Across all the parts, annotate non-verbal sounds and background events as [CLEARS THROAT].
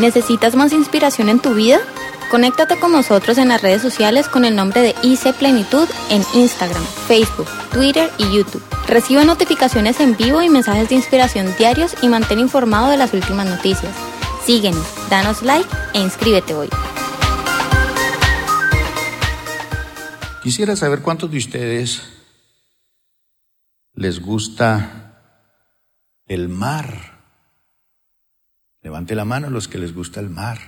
¿Necesitas más inspiración en tu vida? Conéctate con nosotros en las redes sociales con el nombre de IC Plenitud en Instagram, Facebook, Twitter y YouTube. Recibe notificaciones en vivo y mensajes de inspiración diarios y mantén informado de las últimas noticias. Síguenos, danos like e inscríbete hoy. Quisiera saber cuántos de ustedes les gusta el mar. Levante la mano los que les gusta el mar.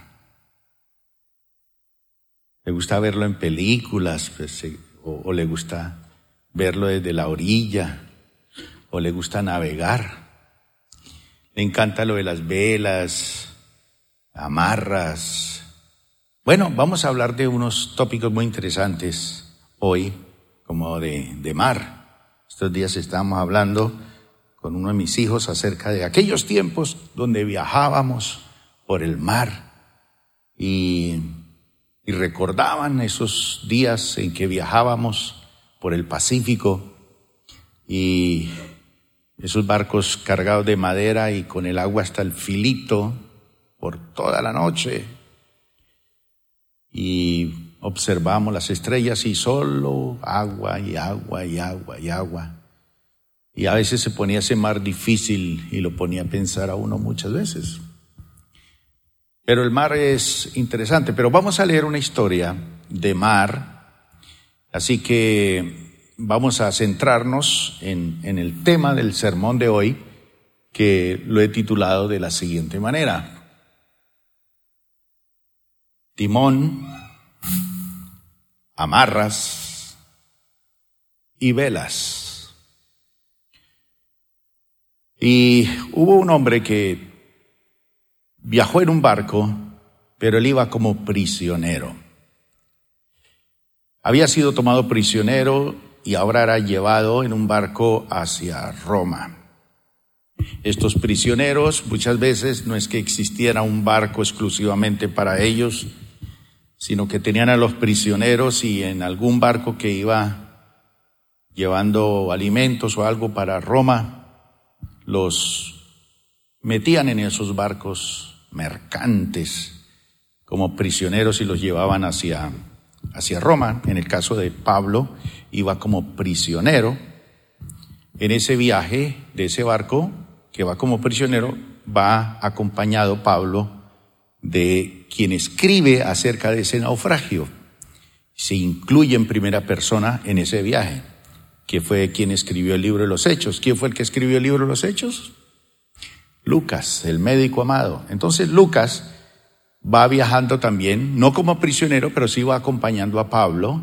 Le gusta verlo en películas, pues, o, o le gusta verlo desde la orilla, o le gusta navegar. Le encanta lo de las velas, amarras. Bueno, vamos a hablar de unos tópicos muy interesantes hoy, como de, de mar. Estos días estábamos hablando con uno de mis hijos acerca de aquellos tiempos donde viajábamos por el mar y recordaban esos días en que viajábamos por el Pacífico y esos barcos cargados de madera y con el agua hasta el filito por toda la noche. Y observamos las estrellas y solo agua y agua y agua y agua. Y a veces se ponía ese mar difícil y lo ponía a pensar a uno muchas veces. Pero el mar es interesante, pero vamos a leer una historia de mar, así que vamos a centrarnos en, el tema del sermón de hoy, que lo he titulado de la siguiente manera. Timón, amarras y velas. Y hubo un hombre que Viajó en un barco, pero él iba como prisionero. Había sido tomado prisionero y ahora era llevado en un barco hacia Roma. Estos prisioneros muchas veces no es que existiera un barco exclusivamente para ellos, sino que tenían a los prisioneros y en algún barco que iba llevando alimentos o algo para Roma, los metían en esos barcos mercantes como prisioneros y los llevaban hacia, hacia Roma. En el caso de Pablo, iba como prisionero. En ese viaje de ese barco, que va como prisionero, va acompañado Pablo de quien escribe acerca de ese naufragio. Se incluye en primera persona en ese viaje, que fue quien escribió el libro de los Hechos. ¿Quién fue el que escribió el libro de los Hechos? Lucas, el médico amado. Entonces Lucas va viajando también, no como prisionero, pero sí va acompañando a Pablo,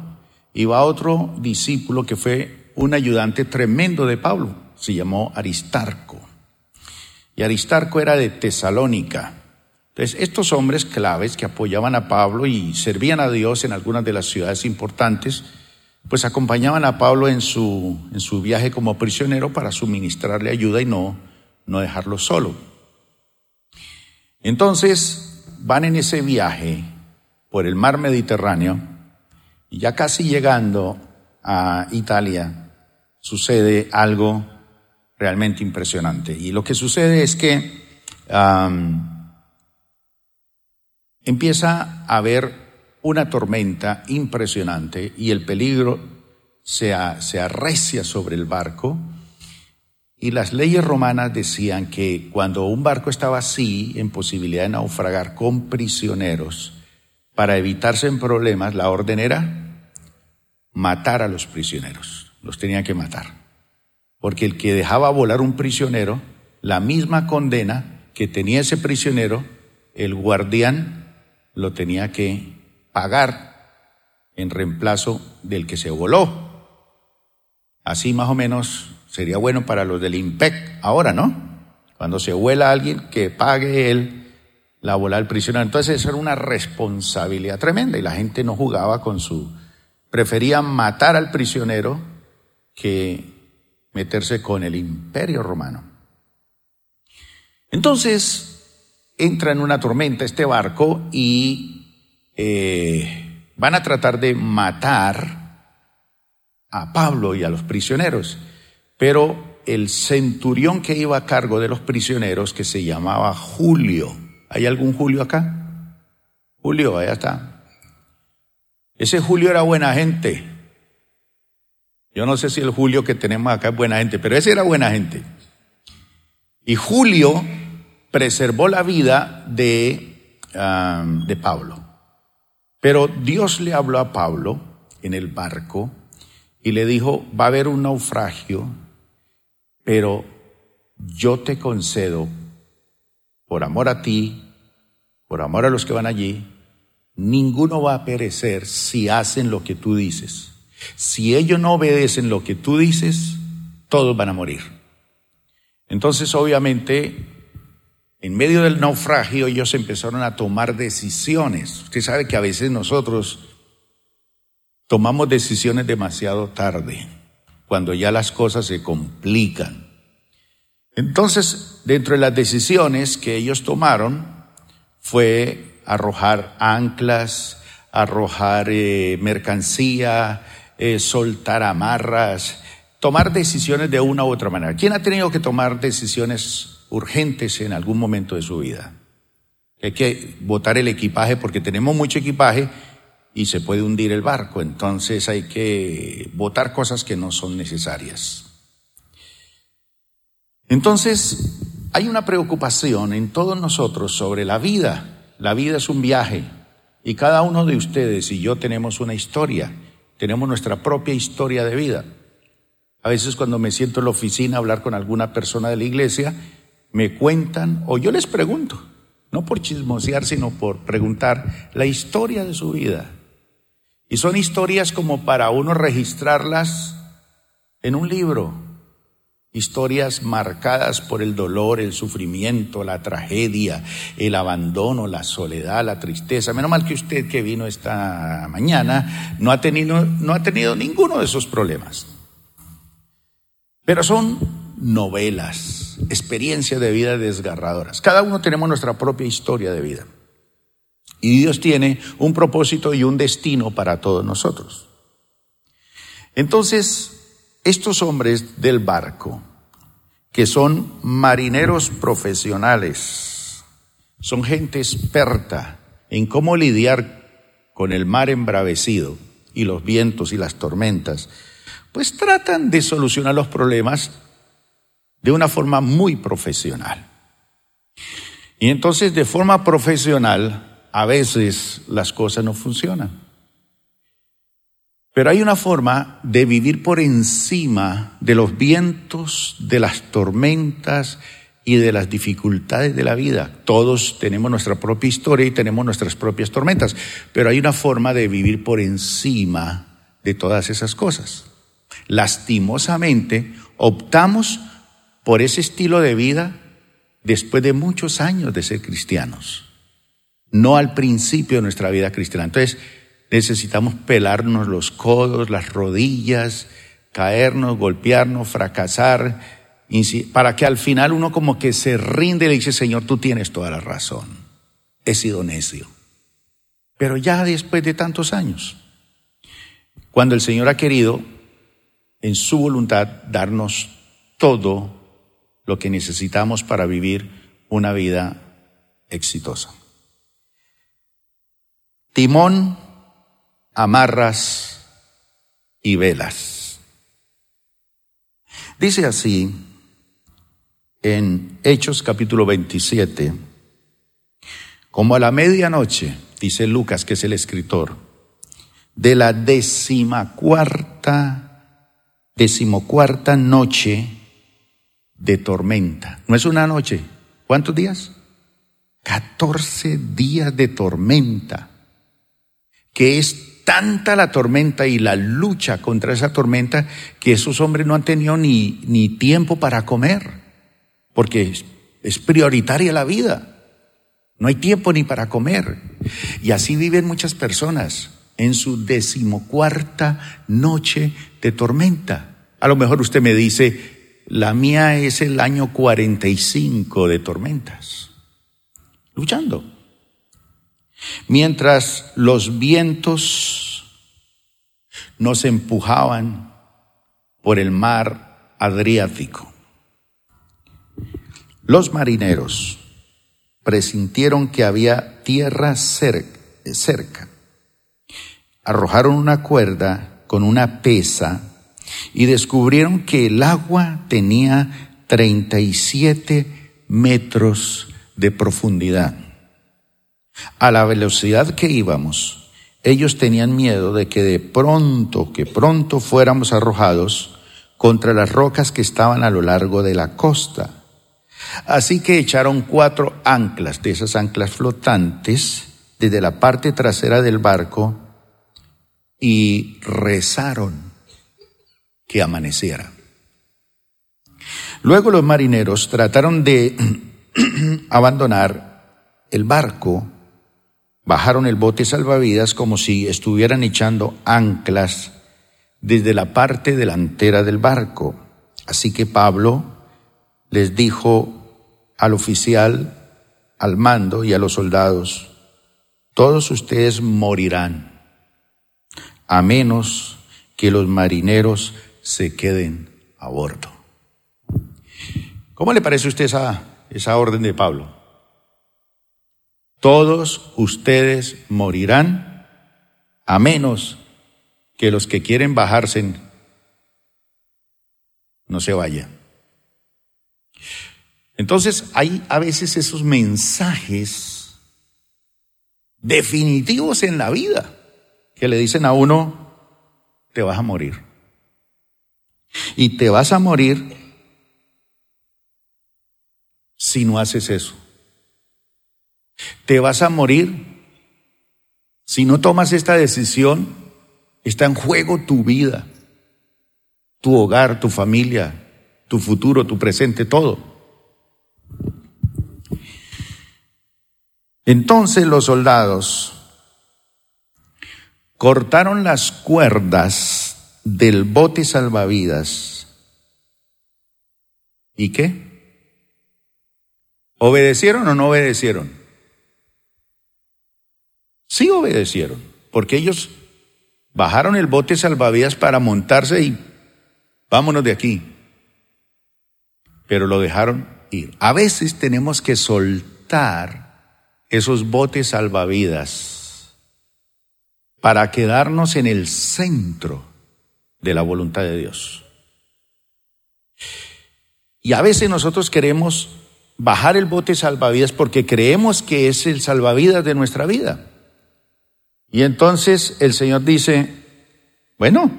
y va otro discípulo que fue un ayudante tremendo de Pablo, se llamó Aristarco. Y Aristarco era de Tesalónica. Entonces, estos hombres claves que apoyaban a Pablo y servían a Dios en algunas de las ciudades importantes, pues acompañaban a Pablo en su, en su viaje como prisionero para suministrarle ayuda y no no dejarlo solo. Entonces van en ese viaje por el mar Mediterráneo y ya casi llegando a Italia sucede algo realmente impresionante. Y lo que sucede es que empieza a haber una tormenta impresionante y el peligro se, arrecia sobre el barco y las leyes romanas decían que cuando un barco estaba así, en posibilidad de naufragar con prisioneros, para evitarse en problemas, la orden era matar a los prisioneros. Los tenían que matar. Porque el que dejaba volar un prisionero, la misma condena que tenía ese prisionero, el guardián lo tenía que pagar en reemplazo del que se voló. Así más o menos Sería bueno para los del IMPEC ahora, ¿no? Cuando se vuela alguien, que pague él la bola del prisionero. Entonces eso era una responsabilidad tremenda y la gente no jugaba con su... Prefería matar al prisionero que meterse con el imperio romano. Entonces entra en una tormenta este barco y eh, van a tratar de matar a Pablo y a los prisioneros. Pero el centurión que iba a cargo de los prisioneros, que se llamaba Julio, ¿Hay algún Julio acá? Julio, allá está. Ese Julio era buena gente. Yo no sé si el Julio que tenemos acá es buena gente, pero ese era buena gente. Y Julio preservó la vida de, ah, de Pablo. Pero Dios le habló a Pablo en el barco y le dijo, va a haber un naufragio, pero yo te concedo, por amor a ti, por amor a los que van allí, ninguno va a perecer si hacen lo que tú dices. Si ellos no obedecen lo que tú dices, todos van a morir. Entonces, obviamente, en medio del naufragio ellos empezaron a tomar decisiones. Usted sabe que a veces nosotros tomamos decisiones demasiado tarde, cuando ya las cosas se complican. Entonces, dentro de las decisiones que ellos tomaron fue arrojar anclas, arrojar eh, mercancía, eh, soltar amarras, tomar decisiones de una u otra manera. ¿Quién ha tenido que tomar decisiones urgentes en algún momento de su vida. Hay que botar el equipaje porque tenemos mucho equipaje y se puede hundir el barco, entonces hay que botar cosas que no son necesarias. Entonces, hay una preocupación en todos nosotros sobre la vida. La vida es un viaje y cada uno de ustedes y yo tenemos una historia, tenemos nuestra propia historia de vida. A veces cuando me siento en la oficina a hablar con alguna persona de la iglesia, me cuentan o yo les pregunto, no por chismosear, sino por preguntar la historia de su vida. Y son historias como para uno registrarlas en un libro, historias marcadas por el dolor, el sufrimiento, la tragedia, el abandono, la soledad, la tristeza. Menos mal que usted que vino esta mañana no ha tenido, no ha tenido ninguno de esos problemas. Pero son novelas experiencias de vida desgarradoras. Cada uno tenemos nuestra propia historia de vida. Y Dios tiene un propósito y un destino para todos nosotros. Entonces, estos hombres del barco, que son marineros profesionales, son gente experta en cómo lidiar con el mar embravecido y los vientos y las tormentas, pues tratan de solucionar los problemas de una forma muy profesional. Y entonces de forma profesional a veces las cosas no funcionan. Pero hay una forma de vivir por encima de los vientos, de las tormentas y de las dificultades de la vida. Todos tenemos nuestra propia historia y tenemos nuestras propias tormentas, pero hay una forma de vivir por encima de todas esas cosas. Lastimosamente, optamos por ese estilo de vida después de muchos años de ser cristianos, no al principio de nuestra vida cristiana. Entonces necesitamos pelarnos los codos, las rodillas, caernos, golpearnos, fracasar, para que al final uno como que se rinde y le dice, Señor, tú tienes toda la razón, he sido necio. Pero ya después de tantos años, cuando el Señor ha querido, en su voluntad, darnos todo lo que necesitamos para vivir una vida exitosa. Timón, amarras y velas. Dice así en Hechos capítulo 27, como a la medianoche, dice Lucas, que es el escritor, de la decimacuarta, decimocuarta noche de tormenta. No es una noche. ¿Cuántos días? 14 días de tormenta. Que es tanta la tormenta y la lucha contra esa tormenta que esos hombres no han tenido ni, ni tiempo para comer. Porque es, es prioritaria la vida. No hay tiempo ni para comer. Y así viven muchas personas en su decimocuarta noche de tormenta. A lo mejor usted me dice, la mía es el año 45 de tormentas, luchando. Mientras los vientos nos empujaban por el mar Adriático. Los marineros presintieron que había tierra cerca. Arrojaron una cuerda con una pesa y descubrieron que el agua tenía 37 metros de profundidad. A la velocidad que íbamos, ellos tenían miedo de que de pronto, que pronto fuéramos arrojados contra las rocas que estaban a lo largo de la costa. Así que echaron cuatro anclas de esas anclas flotantes desde la parte trasera del barco y rezaron que amaneciera. Luego los marineros trataron de [CLEARS THROAT] abandonar el barco, bajaron el bote salvavidas como si estuvieran echando anclas desde la parte delantera del barco. Así que Pablo les dijo al oficial, al mando y a los soldados, todos ustedes morirán, a menos que los marineros se queden a bordo. ¿Cómo le parece a usted esa, esa orden de Pablo? Todos ustedes morirán, a menos que los que quieren bajarse no se vayan. Entonces hay a veces esos mensajes definitivos en la vida que le dicen a uno, te vas a morir. Y te vas a morir si no haces eso. Te vas a morir si no tomas esta decisión. Está en juego tu vida, tu hogar, tu familia, tu futuro, tu presente, todo. Entonces los soldados cortaron las cuerdas del bote salvavidas. ¿Y qué? ¿Obedecieron o no obedecieron? Sí obedecieron, porque ellos bajaron el bote salvavidas para montarse y vámonos de aquí. Pero lo dejaron ir. A veces tenemos que soltar esos botes salvavidas para quedarnos en el centro de la voluntad de Dios. Y a veces nosotros queremos bajar el bote salvavidas porque creemos que es el salvavidas de nuestra vida. Y entonces el Señor dice, bueno,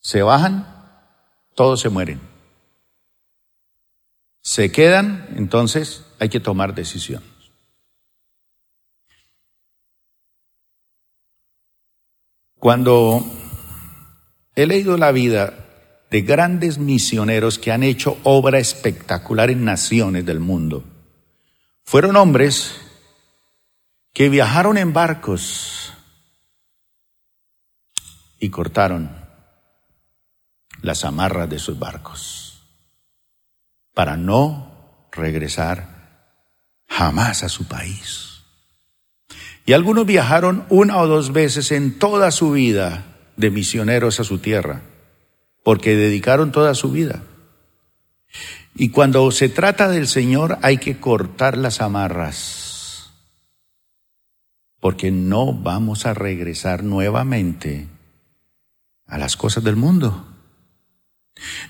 se bajan, todos se mueren. Se quedan, entonces hay que tomar decisiones. Cuando he leído la vida de grandes misioneros que han hecho obra espectacular en naciones del mundo, fueron hombres que viajaron en barcos y cortaron las amarras de sus barcos para no regresar jamás a su país. Y algunos viajaron una o dos veces en toda su vida de misioneros a su tierra, porque dedicaron toda su vida. Y cuando se trata del Señor hay que cortar las amarras, porque no vamos a regresar nuevamente a las cosas del mundo.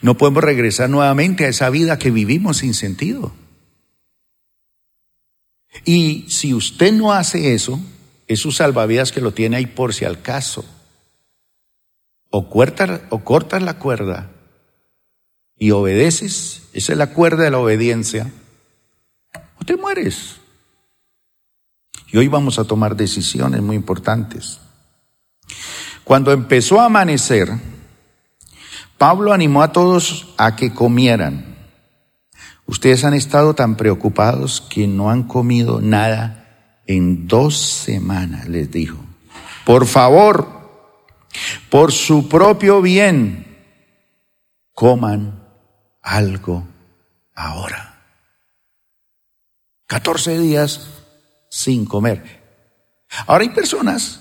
No podemos regresar nuevamente a esa vida que vivimos sin sentido. Y si usted no hace eso, es su salvavidas que lo tiene ahí por si al caso. O, cortas, o cortas la cuerda y obedeces, esa es la cuerda de la obediencia, o te mueres. Y hoy vamos a tomar decisiones muy importantes. Cuando empezó a amanecer, Pablo animó a todos a que comieran. Ustedes han estado tan preocupados que no han comido nada en dos semanas, les dijo. Por favor, por su propio bien, coman algo ahora. 14 días sin comer. Ahora hay personas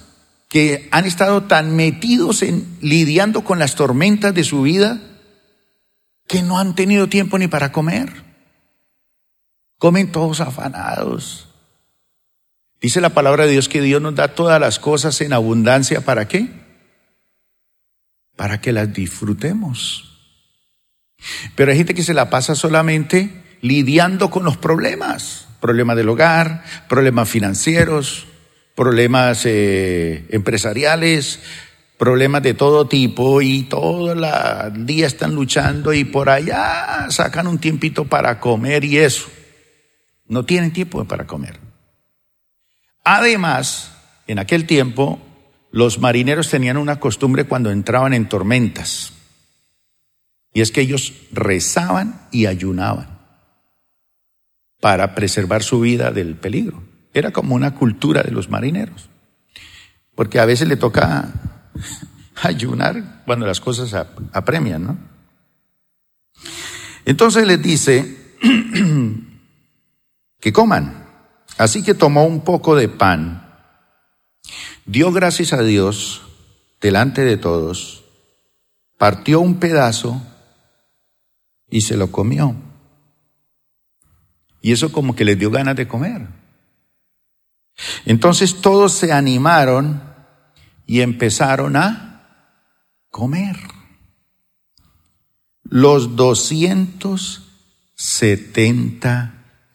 que han estado tan metidos en lidiando con las tormentas de su vida que no han tenido tiempo ni para comer. Comen todos afanados. Dice la palabra de Dios que Dios nos da todas las cosas en abundancia. ¿Para qué? Para que las disfrutemos. Pero hay gente que se la pasa solamente lidiando con los problemas. Problemas del hogar, problemas financieros, problemas eh, empresariales, problemas de todo tipo y todo el día están luchando y por allá sacan un tiempito para comer y eso. No tienen tiempo para comer. Además, en aquel tiempo, los marineros tenían una costumbre cuando entraban en tormentas. Y es que ellos rezaban y ayunaban para preservar su vida del peligro. Era como una cultura de los marineros. Porque a veces le toca [LAUGHS] ayunar cuando las cosas apremian, ¿no? Entonces les dice [CLEARS THROAT] que coman. Así que tomó un poco de pan, dio gracias a Dios delante de todos, partió un pedazo y se lo comió. Y eso como que les dio ganas de comer. Entonces todos se animaron y empezaron a comer. Los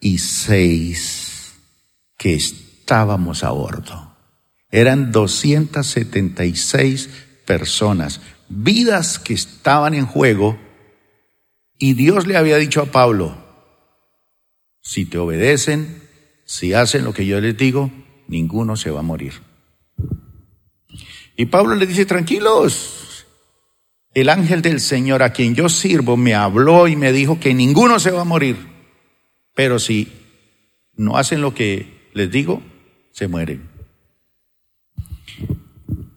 276 que estábamos a bordo. Eran 276 personas, vidas que estaban en juego, y Dios le había dicho a Pablo, si te obedecen, si hacen lo que yo les digo, ninguno se va a morir. Y Pablo le dice, tranquilos, el ángel del Señor a quien yo sirvo me habló y me dijo que ninguno se va a morir, pero si no hacen lo que les digo, se mueren.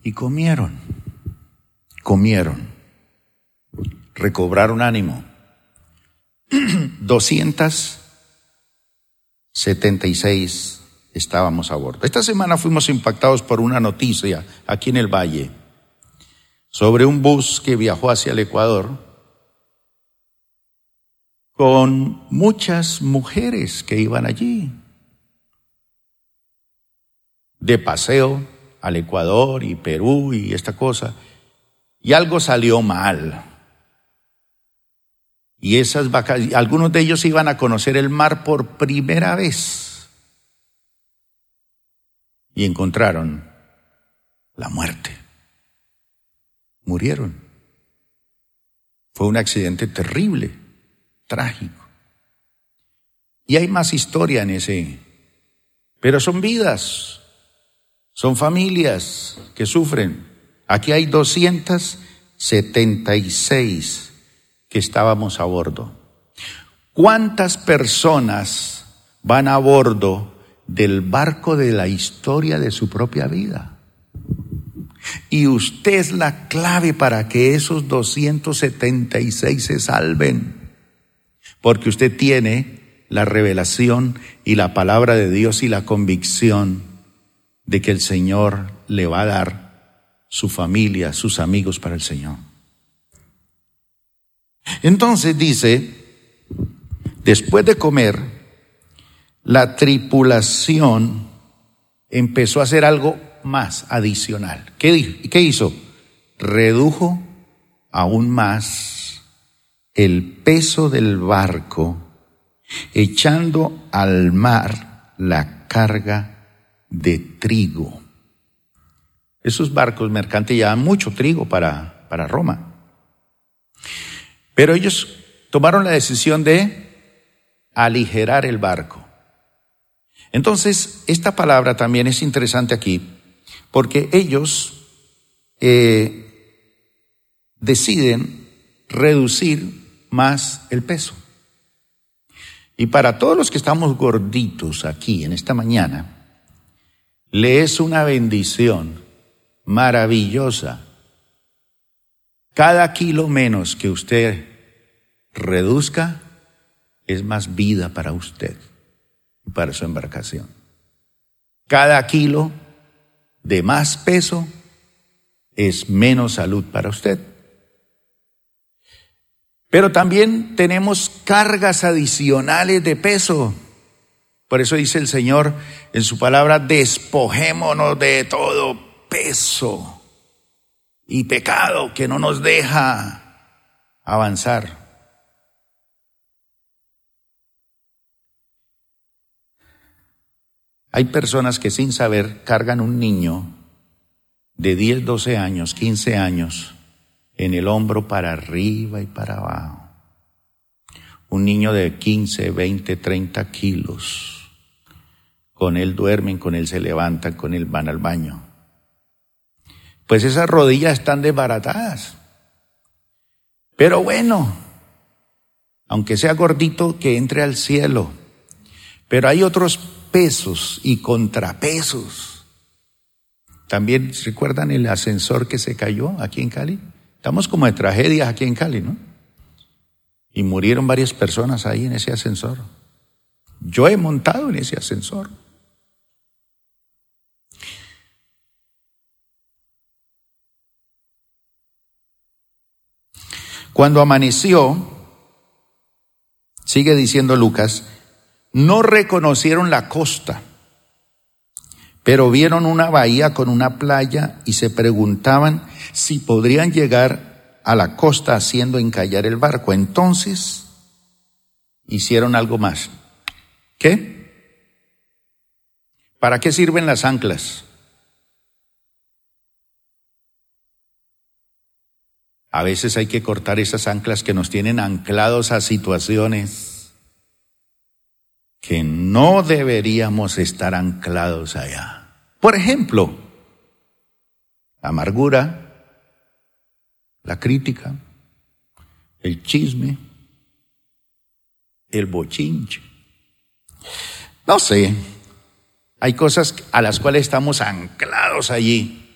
Y comieron, comieron, recobraron ánimo. [CLEARS THROAT] 276 estábamos a bordo. Esta semana fuimos impactados por una noticia aquí en el valle sobre un bus que viajó hacia el Ecuador con muchas mujeres que iban allí de paseo al Ecuador y Perú y esta cosa, y algo salió mal. Y esas algunos de ellos iban a conocer el mar por primera vez. Y encontraron la muerte. Murieron. Fue un accidente terrible, trágico. Y hay más historia en ese, pero son vidas, son familias que sufren. Aquí hay 276 que estábamos a bordo. ¿Cuántas personas van a bordo del barco de la historia de su propia vida? Y usted es la clave para que esos 276 se salven. Porque usted tiene la revelación y la palabra de Dios y la convicción de que el Señor le va a dar su familia, sus amigos para el Señor. Entonces dice, después de comer, la tripulación empezó a hacer algo más adicional. ¿Qué, ¿Qué hizo? Redujo aún más el peso del barco, echando al mar la carga de trigo. Esos barcos mercantes llevaban mucho trigo para, para Roma. Pero ellos tomaron la decisión de aligerar el barco. Entonces, esta palabra también es interesante aquí, porque ellos eh, deciden reducir más el peso. Y para todos los que estamos gorditos aquí en esta mañana, le es una bendición maravillosa. Cada kilo menos que usted reduzca es más vida para usted y para su embarcación. Cada kilo de más peso es menos salud para usted. Pero también tenemos cargas adicionales de peso Por eso dice el Señor en su palabra, despojémonos de todo peso y pecado que no nos deja avanzar. Hay personas que sin saber cargan un niño de 10, 12 años, 15 años en el hombro para arriba y para abajo. Un niño de 15, 20, 30 kilos con él duermen, con él se levantan, con él van al baño. Pues esas rodillas están desbaratadas. Pero bueno, aunque sea gordito, que entre al cielo. Pero hay otros pesos y contrapesos. También recuerdan el ascensor que se cayó aquí en Cali. Estamos como de tragedias aquí en Cali, ¿no? Y murieron varias personas ahí en ese ascensor. Yo he montado en ese ascensor. Cuando amaneció, sigue diciendo Lucas, no reconocieron la costa, pero vieron una bahía con una playa y se preguntaban si podrían llegar a la costa haciendo encallar el barco. Entonces hicieron algo más. ¿Qué? ¿Para qué sirven las anclas? A veces hay que cortar esas anclas que nos tienen anclados a situaciones que no deberíamos estar anclados allá. Por ejemplo, la amargura, la crítica, el chisme, el bochinche. No sé, hay cosas a las cuales estamos anclados allí,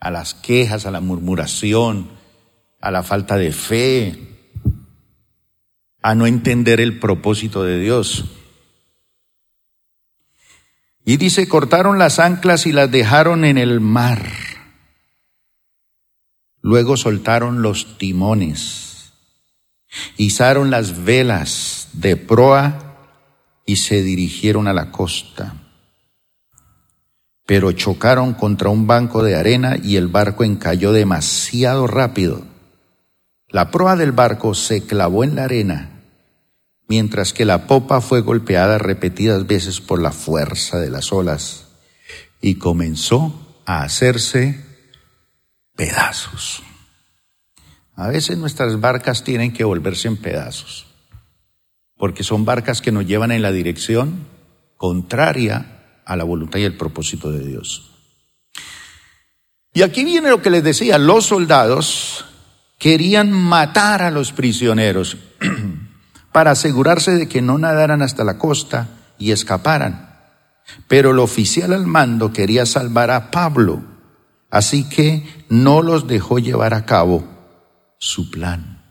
a las quejas, a la murmuración, a la falta de fe, a no entender el propósito de Dios. Y dice, cortaron las anclas y las dejaron en el mar. Luego soltaron los timones, izaron las velas de proa y se dirigieron a la costa. Pero chocaron contra un banco de arena y el barco encalló demasiado rápido la proa del barco se clavó en la arena, mientras que la popa fue golpeada repetidas veces por la fuerza de las olas y comenzó a hacerse pedazos. A veces nuestras barcas tienen que volverse en pedazos, porque son barcas que nos llevan en la dirección contraria a la voluntad y el propósito de Dios. Y aquí viene lo que les decía, los soldados querían matar a los prisioneros [CLEARS THROAT] para asegurarse de que no nadaran hasta la costa y escaparan. Pero el oficial al mando quería salvar a Pablo, así que no los dejó llevar a cabo su plan.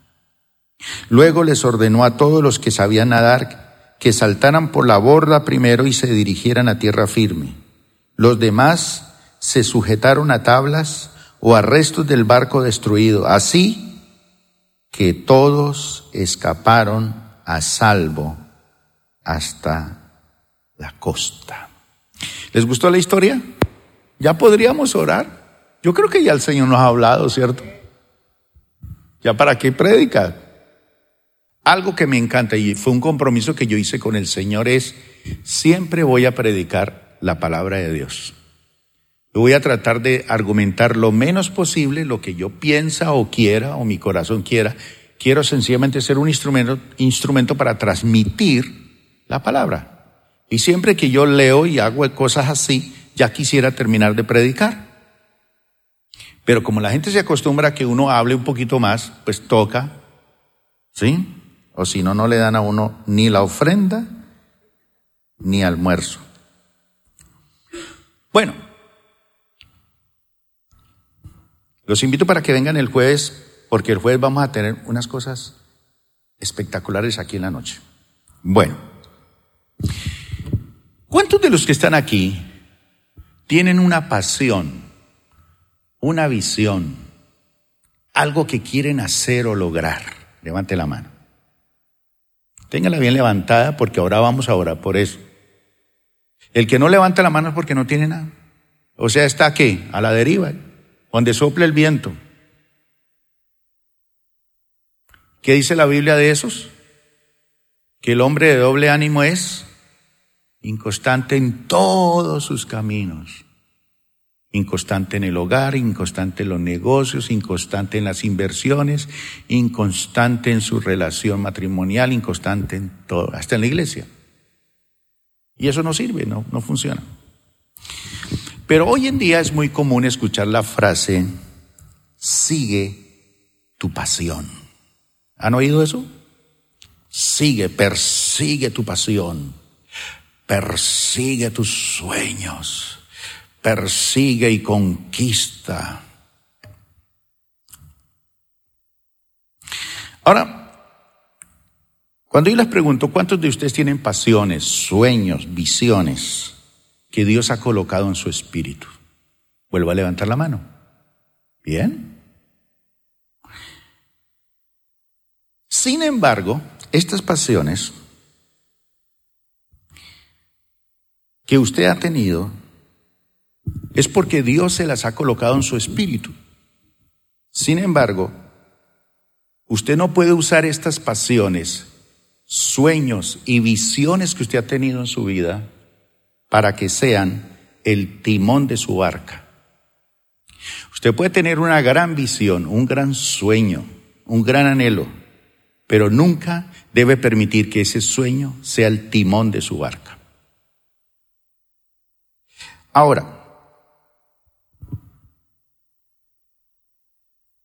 Luego les ordenó a todos los que sabían nadar que saltaran por la borda primero y se dirigieran a tierra firme. Los demás se sujetaron a tablas o a restos del barco destruido. Así que todos escaparon a salvo hasta la costa. ¿Les gustó la historia? ¿Ya podríamos orar? Yo creo que ya el Señor nos ha hablado, ¿cierto? ¿Ya para qué predica? Algo que me encanta y fue un compromiso que yo hice con el Señor es, siempre voy a predicar la palabra de Dios voy a tratar de argumentar lo menos posible lo que yo piensa o quiera o mi corazón quiera. Quiero sencillamente ser un instrumento, para transmitir la palabra. Y siempre que yo leo y hago cosas así, ya quisiera terminar de predicar. Pero como la gente se acostumbra a que uno hable un poquito más, pues toca, ¿sí? O si no, no le dan a uno ni la ofrenda ni almuerzo. Bueno, Los invito para que vengan el jueves, porque el jueves vamos a tener unas cosas espectaculares aquí en la noche. Bueno, ¿cuántos de los que están aquí tienen una pasión, una visión, algo que quieren hacer o lograr? Levante la mano. Téngala bien levantada porque ahora vamos a orar por eso. El que no levanta la mano es porque no tiene nada. O sea, está aquí, a la deriva, donde sopla el viento. ¿Qué dice la Biblia de esos? Que el hombre de doble ánimo es inconstante en todos sus caminos. Inconstante en el hogar, inconstante en los negocios, inconstante en las inversiones, inconstante en su relación matrimonial, inconstante en todo, hasta en la iglesia. Y eso no sirve, no, no funciona. Pero hoy en día es muy común escuchar la frase, sigue tu pasión. ¿Han oído eso? Sigue, persigue tu pasión, persigue tus sueños, persigue y conquista. Ahora, cuando yo les pregunto, ¿cuántos de ustedes tienen pasiones, sueños, visiones que Dios ha colocado en su espíritu? Vuelvo a levantar la mano. Bien. Sin embargo, estas pasiones que usted ha tenido es porque Dios se las ha colocado en su espíritu. Sin embargo, usted no puede usar estas pasiones sueños y visiones que usted ha tenido en su vida para que sean el timón de su barca. Usted puede tener una gran visión, un gran sueño, un gran anhelo, pero nunca debe permitir que ese sueño sea el timón de su barca. Ahora,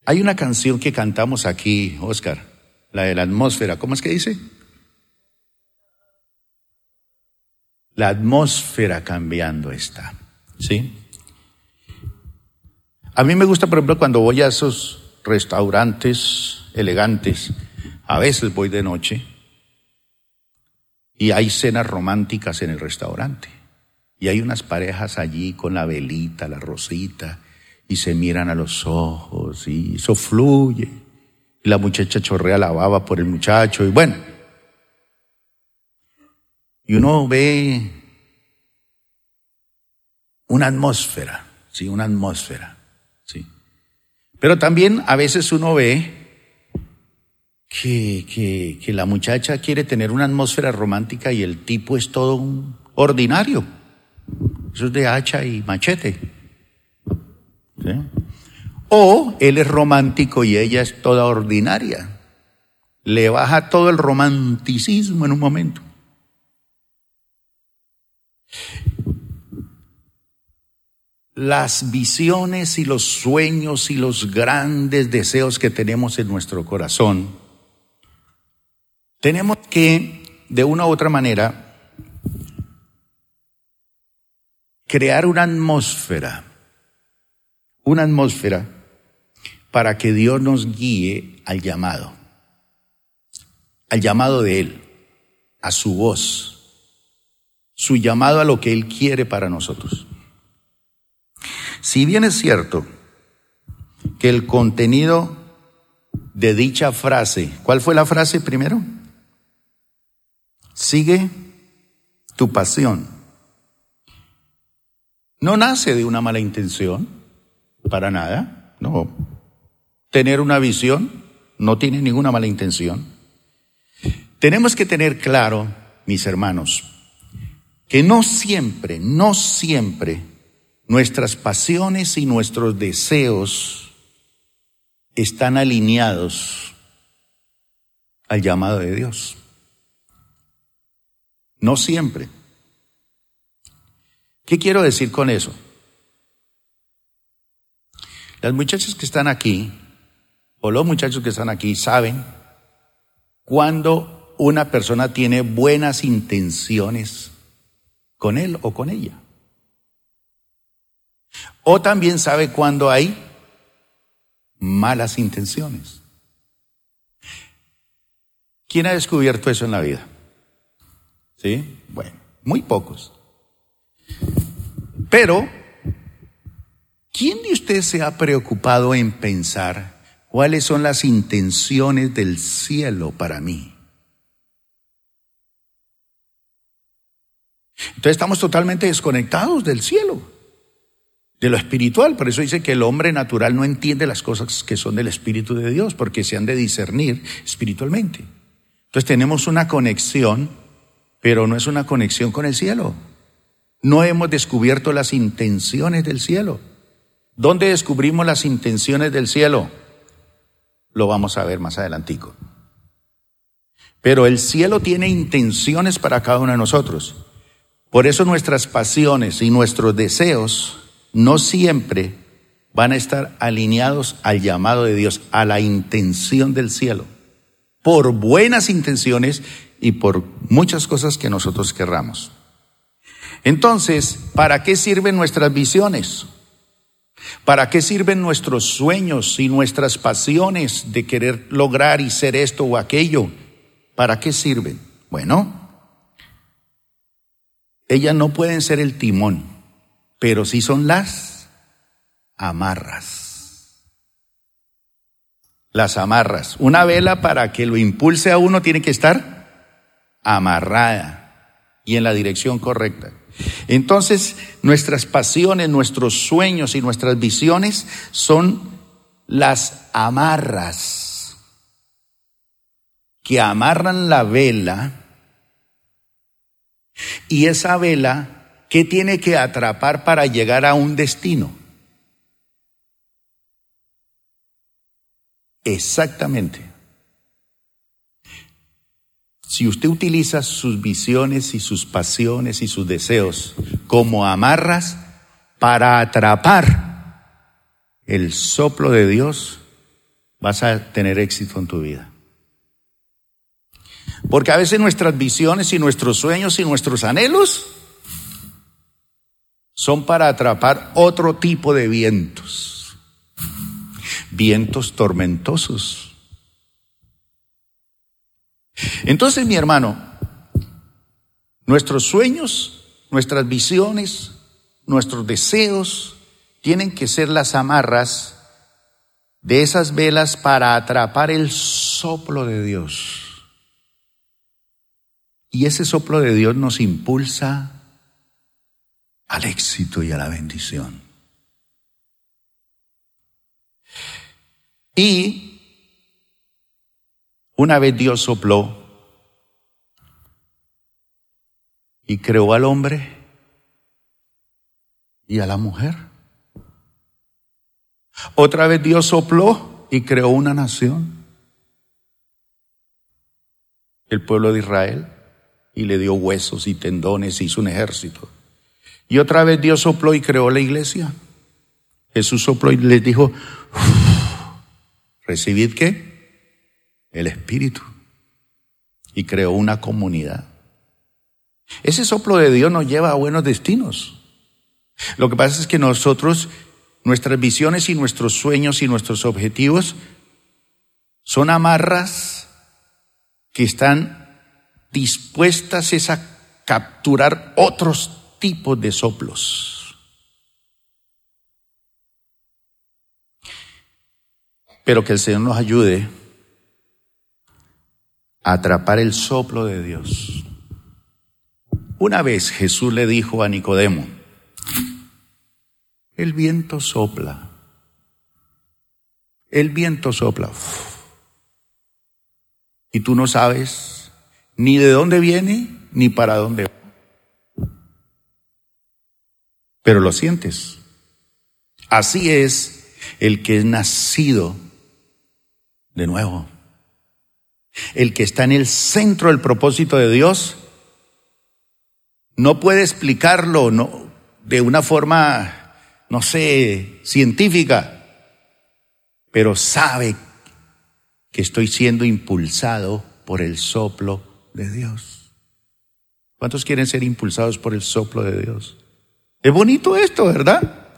hay una canción que cantamos aquí, Oscar, la de la atmósfera, ¿cómo es que dice? La atmósfera cambiando está. ¿Sí? A mí me gusta, por ejemplo, cuando voy a esos restaurantes elegantes, a veces voy de noche y hay cenas románticas en el restaurante. Y hay unas parejas allí con la velita, la rosita, y se miran a los ojos y eso fluye. Y la muchacha chorrea la baba por el muchacho y bueno, y uno ve una atmósfera, sí, una atmósfera, sí. Pero también a veces uno ve que, que, que la muchacha quiere tener una atmósfera romántica y el tipo es todo un ordinario. Eso es de hacha y machete. O él es romántico y ella es toda ordinaria. Le baja todo el romanticismo en un momento. Las visiones y los sueños y los grandes deseos que tenemos en nuestro corazón, tenemos que, de una u otra manera, crear una atmósfera, una atmósfera para que Dios nos guíe al llamado, al llamado de Él, a su voz su llamado a lo que Él quiere para nosotros. Si bien es cierto que el contenido de dicha frase, ¿cuál fue la frase primero? Sigue tu pasión. No nace de una mala intención, para nada, no. Tener una visión no tiene ninguna mala intención. Tenemos que tener claro, mis hermanos, que no siempre, no siempre nuestras pasiones y nuestros deseos están alineados al llamado de Dios. No siempre. ¿Qué quiero decir con eso? Las muchachas que están aquí, o los muchachos que están aquí, saben cuando una persona tiene buenas intenciones con él o con ella. O también sabe cuando hay malas intenciones. ¿Quién ha descubierto eso en la vida? ¿Sí? Bueno, muy pocos. Pero, ¿quién de ustedes se ha preocupado en pensar cuáles son las intenciones del cielo para mí? Entonces estamos totalmente desconectados del cielo, de lo espiritual. Por eso dice que el hombre natural no entiende las cosas que son del Espíritu de Dios, porque se han de discernir espiritualmente. Entonces tenemos una conexión, pero no es una conexión con el cielo. No hemos descubierto las intenciones del cielo. ¿Dónde descubrimos las intenciones del cielo? Lo vamos a ver más adelantico. Pero el cielo tiene intenciones para cada uno de nosotros. Por eso nuestras pasiones y nuestros deseos no siempre van a estar alineados al llamado de Dios, a la intención del cielo, por buenas intenciones y por muchas cosas que nosotros querramos. Entonces, ¿para qué sirven nuestras visiones? ¿Para qué sirven nuestros sueños y nuestras pasiones de querer lograr y ser esto o aquello? ¿Para qué sirven? Bueno, ellas no pueden ser el timón, pero sí son las amarras. Las amarras. Una vela para que lo impulse a uno tiene que estar amarrada y en la dirección correcta. Entonces, nuestras pasiones, nuestros sueños y nuestras visiones son las amarras que amarran la vela y esa vela, ¿qué tiene que atrapar para llegar a un destino? Exactamente. Si usted utiliza sus visiones y sus pasiones y sus deseos como amarras para atrapar el soplo de Dios, vas a tener éxito en tu vida. Porque a veces nuestras visiones y nuestros sueños y nuestros anhelos son para atrapar otro tipo de vientos, vientos tormentosos. Entonces, mi hermano, nuestros sueños, nuestras visiones, nuestros deseos tienen que ser las amarras de esas velas para atrapar el soplo de Dios. Y ese soplo de Dios nos impulsa al éxito y a la bendición. Y una vez Dios sopló y creó al hombre y a la mujer. Otra vez Dios sopló y creó una nación, el pueblo de Israel y le dio huesos y tendones, hizo un ejército. Y otra vez Dios sopló y creó la iglesia. Jesús sopló y les dijo, recibid qué? El Espíritu. Y creó una comunidad. Ese soplo de Dios nos lleva a buenos destinos. Lo que pasa es que nosotros, nuestras visiones y nuestros sueños y nuestros objetivos son amarras que están dispuestas es a capturar otros tipos de soplos. Pero que el Señor nos ayude atrapar el soplo de Dios. Una vez Jesús le dijo a Nicodemo, el viento sopla, el viento sopla, y tú no sabes ni de dónde viene, ni para dónde va. Pero lo sientes. Así es el que es nacido de nuevo. El que está en el centro del propósito de Dios no puede explicarlo de una forma, no sé, científica, pero sabe que estoy siendo impulsado por el soplo de Dios. ¿Cuántos quieren ser impulsados por el soplo de Dios? Es bonito esto, ¿verdad?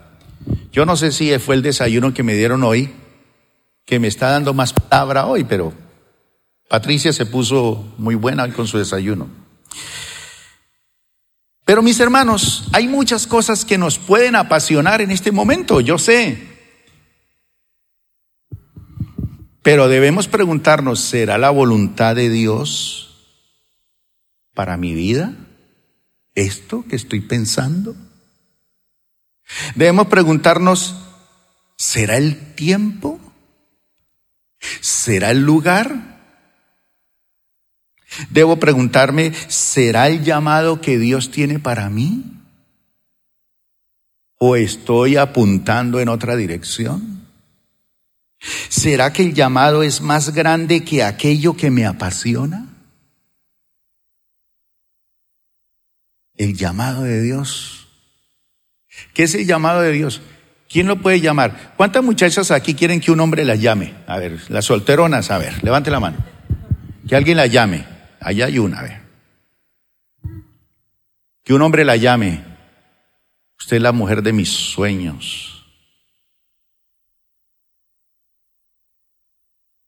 Yo no sé si fue el desayuno que me dieron hoy, que me está dando más palabra hoy, pero Patricia se puso muy buena con su desayuno. Pero mis hermanos, hay muchas cosas que nos pueden apasionar en este momento, yo sé. Pero debemos preguntarnos, ¿será la voluntad de Dios para mi vida esto que estoy pensando? Debemos preguntarnos, ¿será el tiempo? ¿Será el lugar? Debo preguntarme, ¿será el llamado que Dios tiene para mí? ¿O estoy apuntando en otra dirección? ¿Será que el llamado es más grande que aquello que me apasiona? El llamado de Dios. ¿Qué es el llamado de Dios? ¿Quién lo puede llamar? ¿Cuántas muchachas aquí quieren que un hombre la llame? A ver, las solteronas, a ver, levante la mano. Que alguien la llame. Allá hay una, a ver. Que un hombre la llame. Usted es la mujer de mis sueños.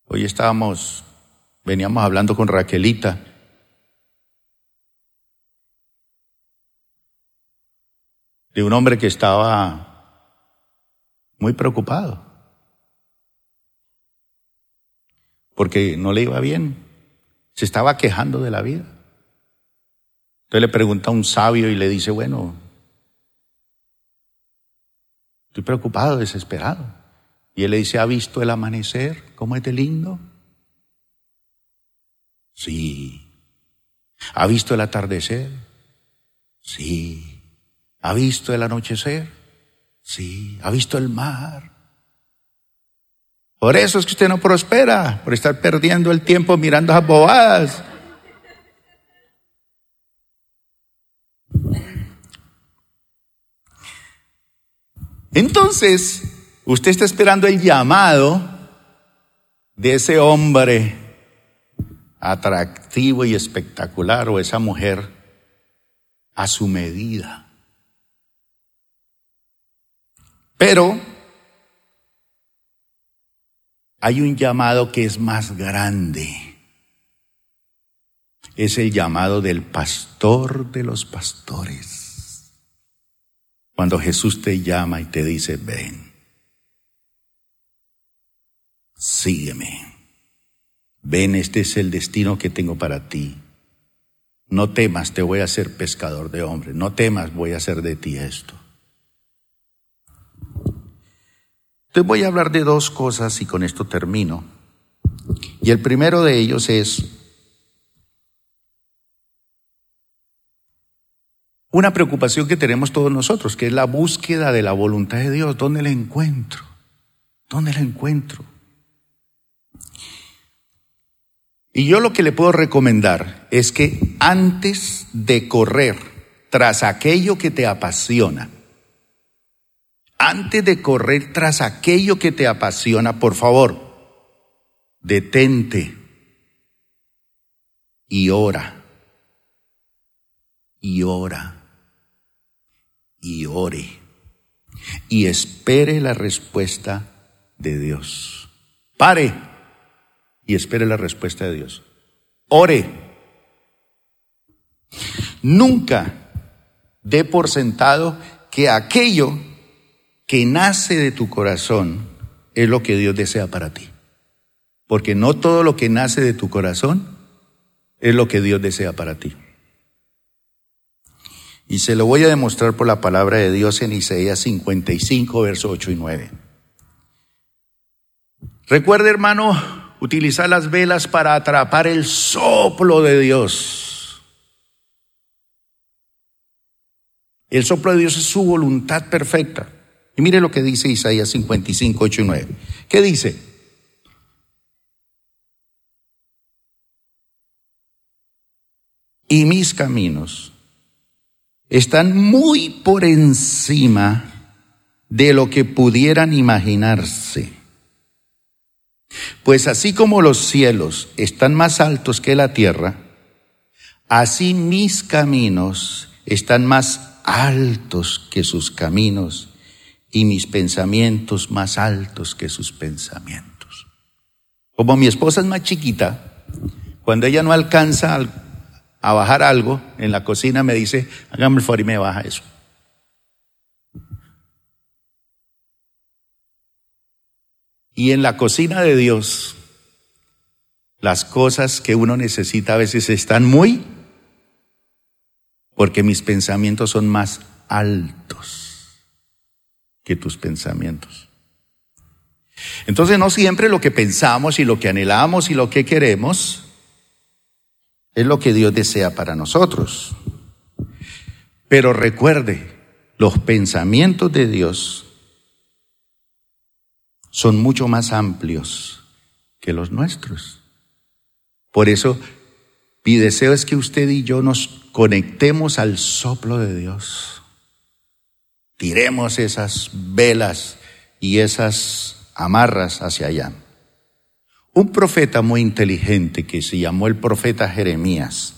Hoy estábamos, veníamos hablando con Raquelita. De un hombre que estaba muy preocupado. Porque no le iba bien. Se estaba quejando de la vida. Entonces le pregunta a un sabio y le dice, bueno, estoy preocupado, desesperado. Y él le dice, ¿ha visto el amanecer? ¿Cómo es de lindo? Sí. ¿Ha visto el atardecer? Sí. ¿Ha visto el anochecer? Sí. ¿Ha visto el mar? Por eso es que usted no prospera, por estar perdiendo el tiempo mirando a bobadas. Entonces, usted está esperando el llamado de ese hombre atractivo y espectacular o esa mujer a su medida. Pero hay un llamado que es más grande. Es el llamado del pastor de los pastores. Cuando Jesús te llama y te dice, ven, sígueme. Ven, este es el destino que tengo para ti. No temas, te voy a hacer pescador de hombres. No temas, voy a hacer de ti esto. Entonces voy a hablar de dos cosas y con esto termino. Y el primero de ellos es una preocupación que tenemos todos nosotros, que es la búsqueda de la voluntad de Dios. ¿Dónde la encuentro? ¿Dónde la encuentro? Y yo lo que le puedo recomendar es que antes de correr tras aquello que te apasiona, antes de correr tras aquello que te apasiona, por favor, detente y ora, y ora, y ore, y espere la respuesta de Dios. Pare y espere la respuesta de Dios. Ore. Nunca dé por sentado que aquello que nace de tu corazón es lo que Dios desea para ti. Porque no todo lo que nace de tu corazón es lo que Dios desea para ti. Y se lo voy a demostrar por la palabra de Dios en Isaías 55, versos 8 y 9. Recuerde, hermano, utilizar las velas para atrapar el soplo de Dios. El soplo de Dios es su voluntad perfecta. Y mire lo que dice Isaías 55, 8 y 9. ¿Qué dice? Y mis caminos están muy por encima de lo que pudieran imaginarse. Pues así como los cielos están más altos que la tierra, así mis caminos están más altos que sus caminos y mis pensamientos más altos que sus pensamientos. Como mi esposa es más chiquita, cuando ella no alcanza a bajar algo en la cocina, me dice, hágame el favor y me baja eso. Y en la cocina de Dios, las cosas que uno necesita a veces están muy porque mis pensamientos son más altos que tus pensamientos. Entonces no siempre lo que pensamos y lo que anhelamos y lo que queremos es lo que Dios desea para nosotros. Pero recuerde, los pensamientos de Dios son mucho más amplios que los nuestros. Por eso, mi deseo es que usted y yo nos conectemos al soplo de Dios. Tiremos esas velas y esas amarras hacia allá. Un profeta muy inteligente que se llamó el profeta Jeremías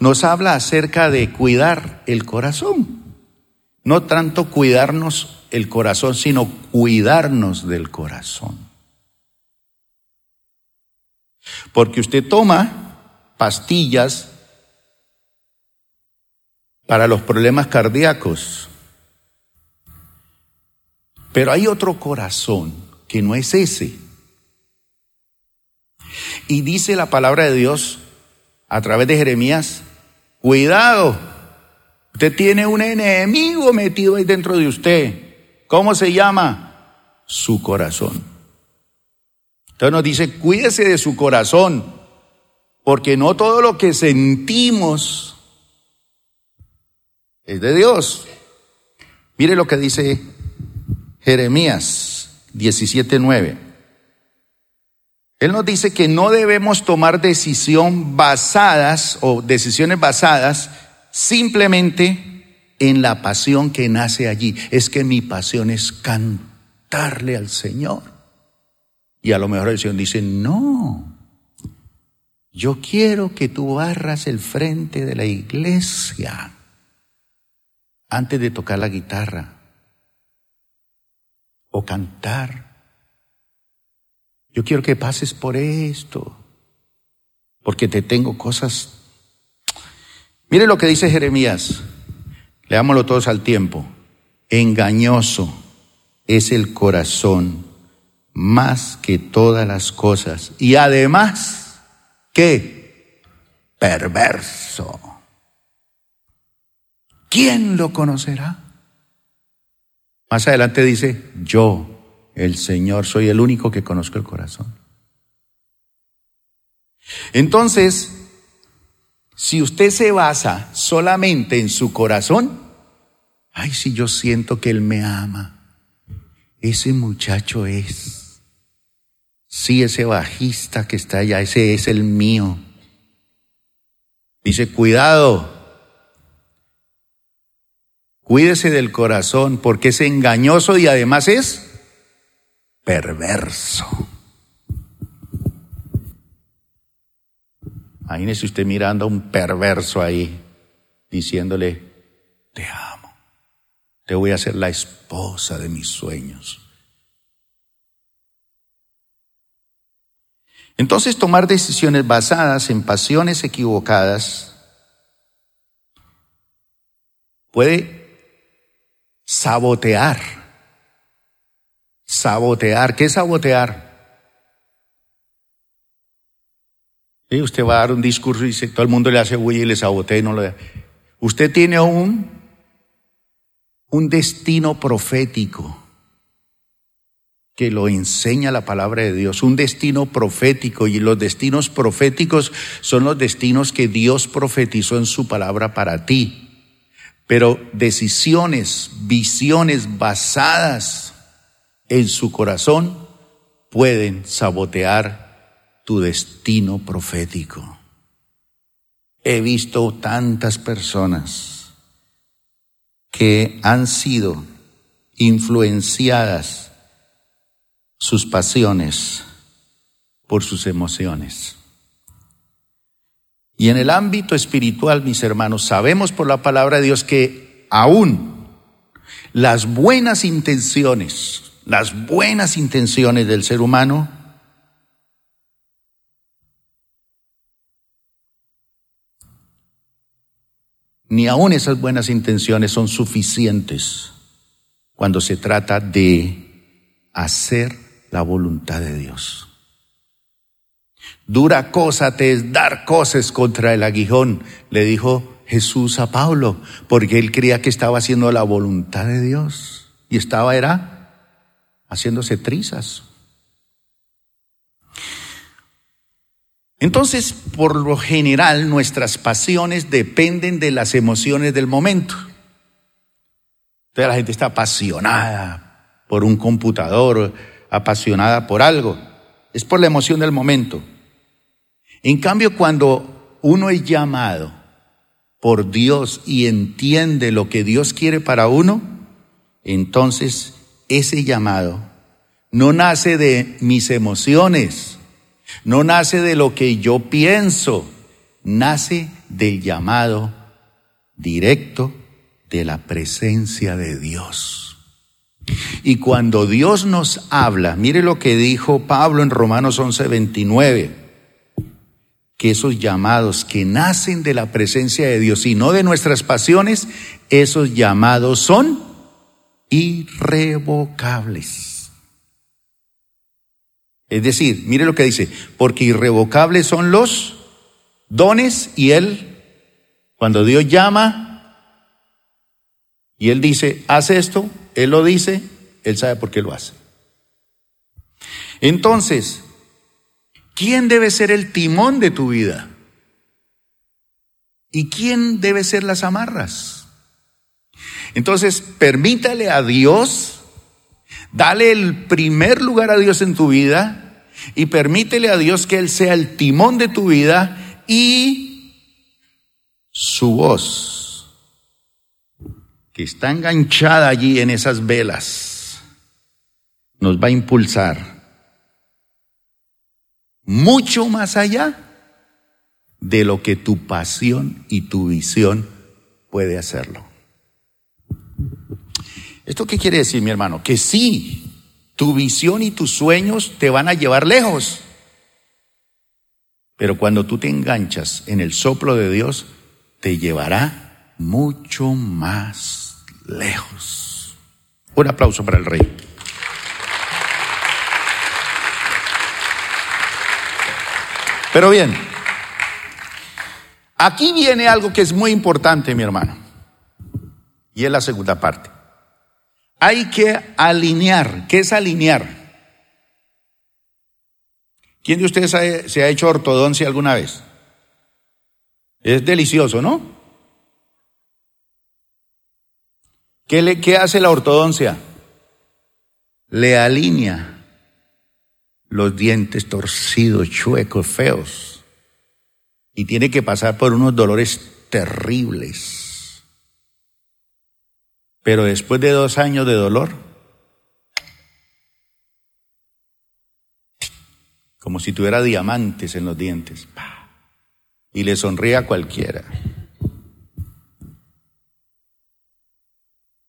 nos habla acerca de cuidar el corazón. No tanto cuidarnos el corazón, sino cuidarnos del corazón. Porque usted toma pastillas para los problemas cardíacos, pero hay otro corazón que no es ese. Y dice la palabra de Dios a través de Jeremías, cuidado, usted tiene un enemigo metido ahí dentro de usted. ¿Cómo se llama? Su corazón. Entonces nos dice, cuídese de su corazón, porque no todo lo que sentimos es de Dios. Mire lo que dice Jeremías 17:9. Él nos dice que no debemos tomar decisión basadas o decisiones basadas simplemente en la pasión que nace allí. Es que mi pasión es cantarle al Señor. Y a lo mejor el Señor dice, no, yo quiero que tú barras el frente de la iglesia antes de tocar la guitarra o cantar. Yo quiero que pases por esto, porque te tengo cosas. Mire lo que dice Jeremías, leámoslo todos al tiempo. Engañoso es el corazón más que todas las cosas. Y además, ¿qué? Perverso. ¿Quién lo conocerá? Más adelante dice, yo el Señor, soy el único que conozco el corazón. Entonces, si usted se basa solamente en su corazón, ay, si yo siento que Él me ama, ese muchacho es, sí, ese bajista que está allá, ese es el mío. Dice, cuidado, cuídese del corazón porque es engañoso y además es perverso. Imagínese usted mirando a un perverso ahí, diciéndole, te amo, te voy a hacer la esposa de mis sueños. Entonces tomar decisiones basadas en pasiones equivocadas puede sabotear Sabotear. ¿Qué es sabotear? Sí, usted va a dar un discurso y dice, todo el mundo le hace huella y le sabotea y no lo Usted tiene un, un destino profético que lo enseña la palabra de Dios, un destino profético y los destinos proféticos son los destinos que Dios profetizó en su palabra para ti. Pero decisiones, visiones basadas en su corazón pueden sabotear tu destino profético. He visto tantas personas que han sido influenciadas sus pasiones por sus emociones. Y en el ámbito espiritual, mis hermanos, sabemos por la palabra de Dios que aún las buenas intenciones las buenas intenciones del ser humano ni aun esas buenas intenciones son suficientes cuando se trata de hacer la voluntad de Dios. Dura cosa te es dar cosas contra el aguijón, le dijo Jesús a Pablo, porque él creía que estaba haciendo la voluntad de Dios y estaba era haciéndose trizas. Entonces, por lo general, nuestras pasiones dependen de las emociones del momento. Entonces la gente está apasionada por un computador, apasionada por algo. Es por la emoción del momento. En cambio, cuando uno es llamado por Dios y entiende lo que Dios quiere para uno, entonces ese llamado no nace de mis emociones, no nace de lo que yo pienso, nace del llamado directo de la presencia de Dios. Y cuando Dios nos habla, mire lo que dijo Pablo en Romanos 11:29 que esos llamados que nacen de la presencia de Dios y no de nuestras pasiones, esos llamados son irrevocables. Es decir, mire lo que dice, porque irrevocables son los dones y Él, cuando Dios llama y Él dice, haz esto, Él lo dice, Él sabe por qué lo hace. Entonces, ¿Quién debe ser el timón de tu vida? ¿Y quién debe ser las amarras? Entonces, permítale a Dios, dale el primer lugar a Dios en tu vida y permítele a Dios que Él sea el timón de tu vida y su voz, que está enganchada allí en esas velas, nos va a impulsar mucho más allá de lo que tu pasión y tu visión puede hacerlo. ¿Esto qué quiere decir, mi hermano? Que sí, tu visión y tus sueños te van a llevar lejos. Pero cuando tú te enganchas en el soplo de Dios, te llevará mucho más lejos. Un aplauso para el rey. Pero bien, aquí viene algo que es muy importante, mi hermano, y es la segunda parte. Hay que alinear. ¿Qué es alinear? ¿Quién de ustedes se ha hecho ortodoncia alguna vez? Es delicioso, ¿no? ¿Qué, le, qué hace la ortodoncia? Le alinea los dientes torcidos, chuecos, feos. Y tiene que pasar por unos dolores terribles. Pero después de dos años de dolor, como si tuviera diamantes en los dientes, y le sonríe a cualquiera.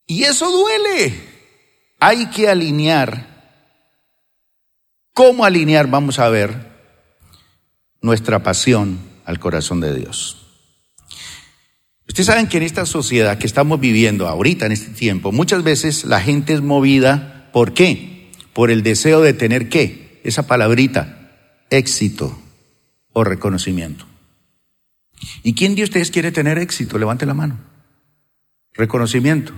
Y eso duele. Hay que alinear ¿Cómo alinear? Vamos a ver nuestra pasión al corazón de Dios. Ustedes saben que en esta sociedad que estamos viviendo ahorita, en este tiempo, muchas veces la gente es movida, ¿por qué? Por el deseo de tener qué? Esa palabrita, éxito o reconocimiento. ¿Y quién de ustedes quiere tener éxito? Levante la mano. Reconocimiento.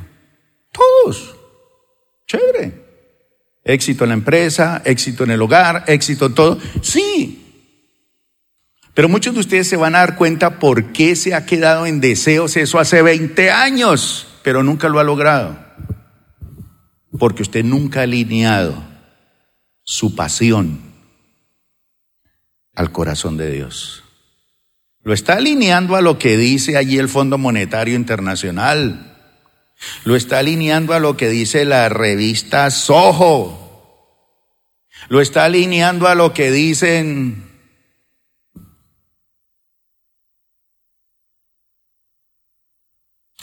Todos. Chévere. Éxito en la empresa, éxito en el hogar, éxito en todo. Sí. Pero muchos de ustedes se van a dar cuenta por qué se ha quedado en deseos eso hace 20 años, pero nunca lo ha logrado. Porque usted nunca ha alineado su pasión al corazón de Dios. Lo está alineando a lo que dice allí el Fondo Monetario Internacional, lo está alineando a lo que dice la revista Soho. Lo está alineando a lo que dicen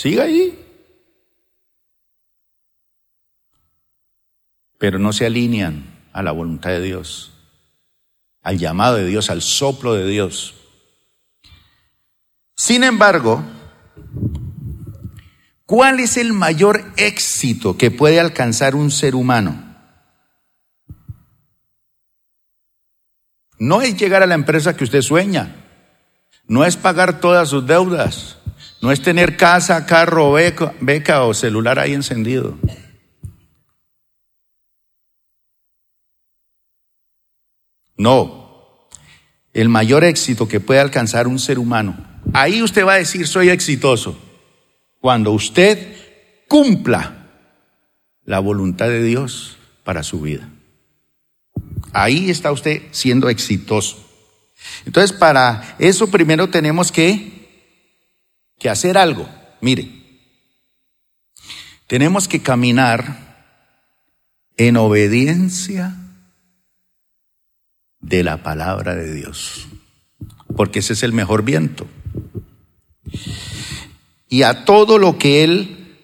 Siga ahí. Pero no se alinean a la voluntad de Dios, al llamado de Dios, al soplo de Dios. Sin embargo, ¿Cuál es el mayor éxito que puede alcanzar un ser humano? No es llegar a la empresa que usted sueña, no es pagar todas sus deudas, No es tener casa, carro, beca, o celular ahí encendido. No. El mayor éxito que puede alcanzar un ser humano. Ahí usted va a decir, soy exitoso. Cuando usted cumpla la voluntad de Dios para su vida. Ahí está usted siendo exitoso. Entonces, para eso primero tenemos que, que hacer algo. Mire, tenemos que caminar en obediencia de la palabra de Dios, porque ese es el mejor viento. Y a todo lo que Él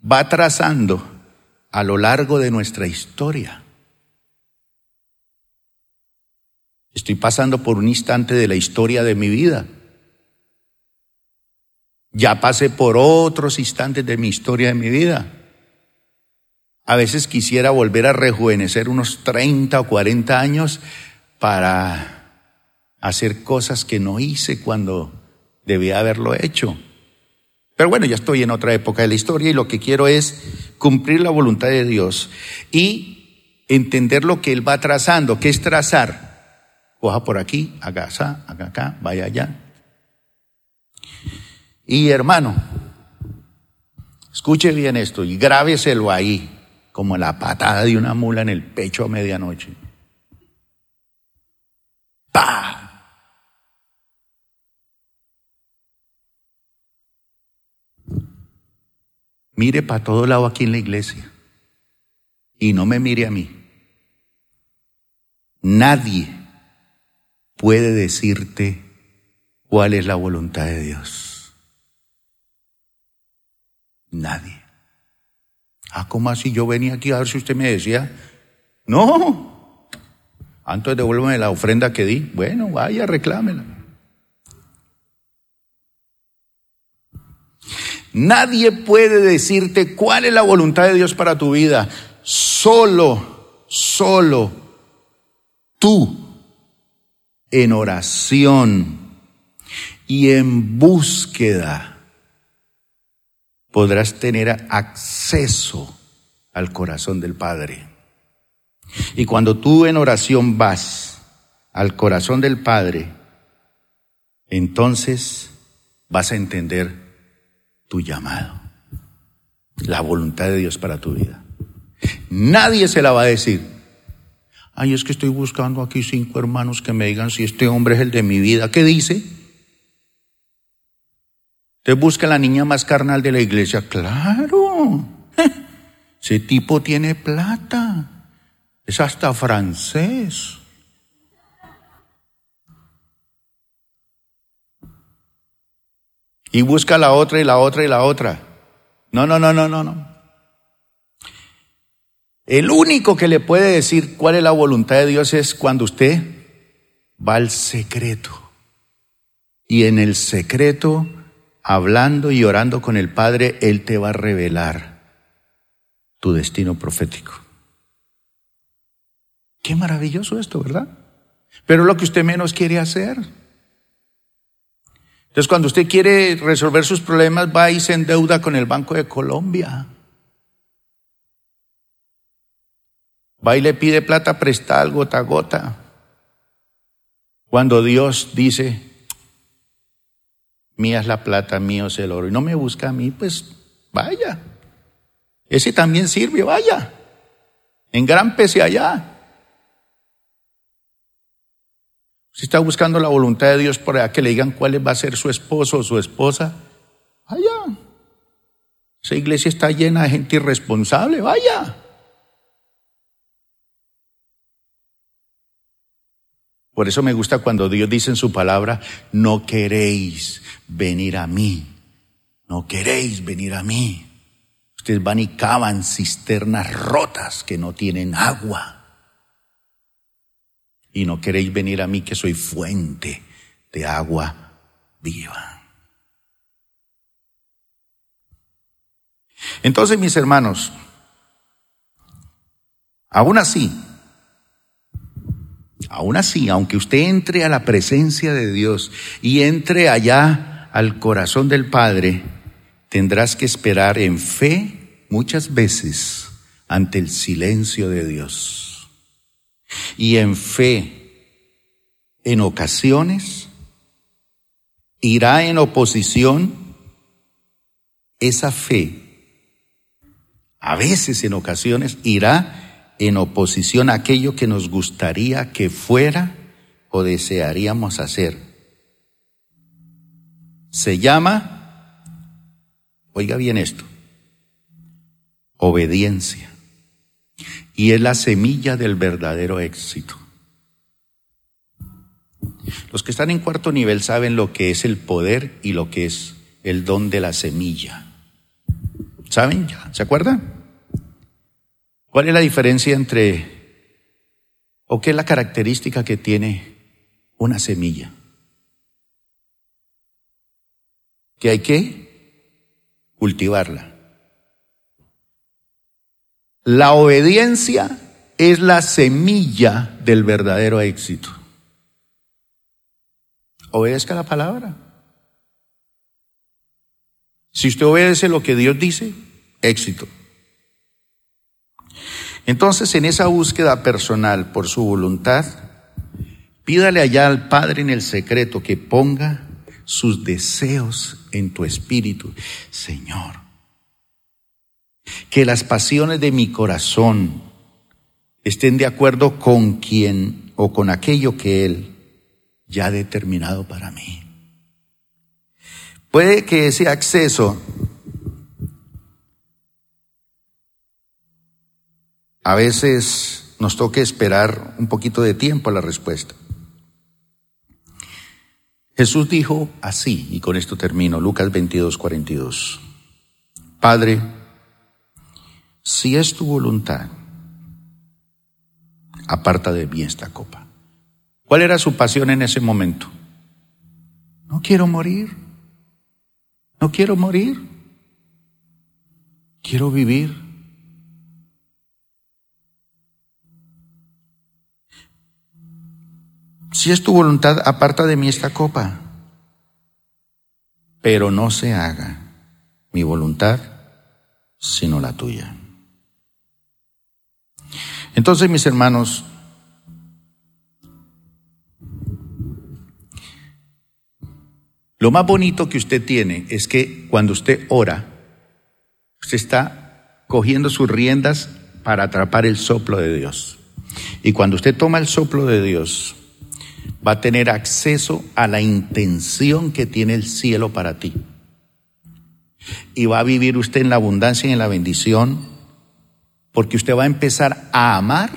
va trazando a lo largo de nuestra historia. Estoy pasando por un instante de la historia de mi vida. Ya pasé por otros instantes de mi historia de mi vida. A veces quisiera volver a rejuvenecer unos 30 o 40 años para hacer cosas que no hice cuando debía haberlo hecho. Pero bueno, ya estoy en otra época de la historia y lo que quiero es cumplir la voluntad de Dios y entender lo que Él va trazando. ¿Qué es trazar? Coja por aquí, haga haga acá, vaya allá. Y hermano, escuche bien esto y grábeselo ahí, como la patada de una mula en el pecho a medianoche. Mire para todo lado aquí en la iglesia y no me mire a mí. Nadie puede decirte cuál es la voluntad de Dios. Nadie. Ah, ¿cómo así? Yo venía aquí a ver si usted me decía, no, antes devuélveme la ofrenda que di. Bueno, vaya, reclámela. Nadie puede decirte cuál es la voluntad de Dios para tu vida. Solo, solo tú en oración y en búsqueda podrás tener acceso al corazón del Padre. Y cuando tú en oración vas al corazón del Padre, entonces vas a entender tu llamado, la voluntad de Dios para tu vida. Nadie se la va a decir. Ay, es que estoy buscando aquí cinco hermanos que me digan si este hombre es el de mi vida. ¿Qué dice? Te busca la niña más carnal de la iglesia. Claro. [LAUGHS] Ese tipo tiene plata. Es hasta francés. Y busca la otra y la otra y la otra. No, no, no, no, no, no. El único que le puede decir cuál es la voluntad de Dios es cuando usted va al secreto. Y en el secreto, hablando y orando con el Padre, Él te va a revelar tu destino profético. Qué maravilloso esto, ¿verdad? Pero lo que usted menos quiere hacer. Entonces, cuando usted quiere resolver sus problemas, va y se endeuda con el Banco de Colombia. Va y le pide plata prestada gota a gota. Cuando Dios dice, mía es la plata, mío es el oro, y no me busca a mí, pues vaya. Ese también sirve, vaya. En gran pese allá. Si está buscando la voluntad de Dios para que le digan cuál va a ser su esposo o su esposa, vaya. Esa iglesia está llena de gente irresponsable, vaya. Por eso me gusta cuando Dios dice en su palabra, no queréis venir a mí, no queréis venir a mí. Ustedes van y cavan cisternas rotas que no tienen agua y no queréis venir a mí que soy fuente de agua viva. Entonces, mis hermanos, aún así, aún así, aunque usted entre a la presencia de Dios y entre allá al corazón del Padre, tendrás que esperar en fe muchas veces ante el silencio de Dios. Y en fe, en ocasiones, irá en oposición esa fe. A veces, en ocasiones, irá en oposición a aquello que nos gustaría que fuera o desearíamos hacer. Se llama, oiga bien esto, obediencia. Y es la semilla del verdadero éxito. Los que están en cuarto nivel saben lo que es el poder y lo que es el don de la semilla. ¿Saben? ¿Se acuerdan? ¿Cuál es la diferencia entre, o qué es la característica que tiene una semilla? Que hay que cultivarla. La obediencia es la semilla del verdadero éxito. Obedezca la palabra. Si usted obedece lo que Dios dice, éxito. Entonces, en esa búsqueda personal por su voluntad, pídale allá al Padre en el secreto que ponga sus deseos en tu espíritu. Señor, que las pasiones de mi corazón estén de acuerdo con quien o con aquello que Él ya ha determinado para mí. Puede que ese acceso a veces nos toque esperar un poquito de tiempo a la respuesta. Jesús dijo así, y con esto termino, Lucas 22, 42. Padre, si es tu voluntad, aparta de mí esta copa. ¿Cuál era su pasión en ese momento? No quiero morir. No quiero morir. Quiero vivir. Si es tu voluntad, aparta de mí esta copa, pero no se haga mi voluntad, sino la tuya. Entonces, mis hermanos, lo más bonito que usted tiene es que cuando usted ora, usted está cogiendo sus riendas para atrapar el soplo de Dios. Y cuando usted toma el soplo de Dios, va a tener acceso a la intención que tiene el cielo para ti. Y va a vivir usted en la abundancia y en la bendición, porque usted va a empezar a amar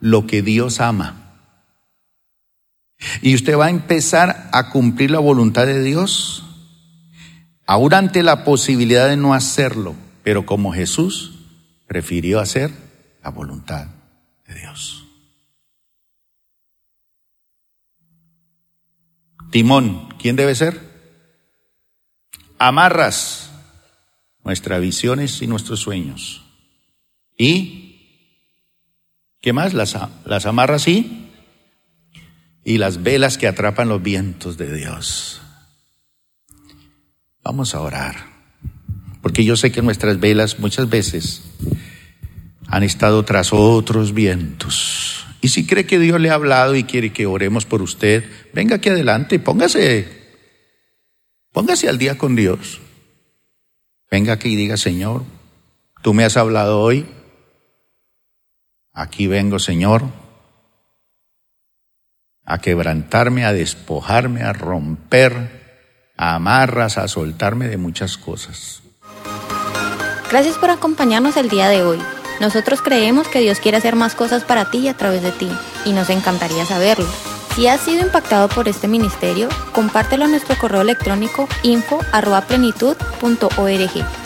lo que Dios ama. Y usted va a empezar a cumplir la voluntad de Dios, aún ante la posibilidad de no hacerlo, pero como Jesús prefirió hacer la voluntad de Dios. Timón, ¿quién debe ser? Amarras nuestras visiones y nuestros sueños. ¿Y qué más? Las, las amarras y, y las velas que atrapan los vientos de Dios. Vamos a orar, porque yo sé que nuestras velas muchas veces han estado tras otros vientos y si cree que Dios le ha hablado y quiere que oremos por usted, venga aquí adelante, póngase, póngase al día con Dios. Venga aquí y diga, Señor, tú me has hablado hoy. Aquí vengo, Señor, a quebrantarme, a despojarme, a romper, a amarras, a soltarme de muchas cosas. Gracias por acompañarnos el día de hoy. Nosotros creemos que Dios quiere hacer más cosas para ti y a través de ti, y nos encantaría saberlo. Si has sido impactado por este ministerio, compártelo en nuestro correo electrónico info.plenitud.org.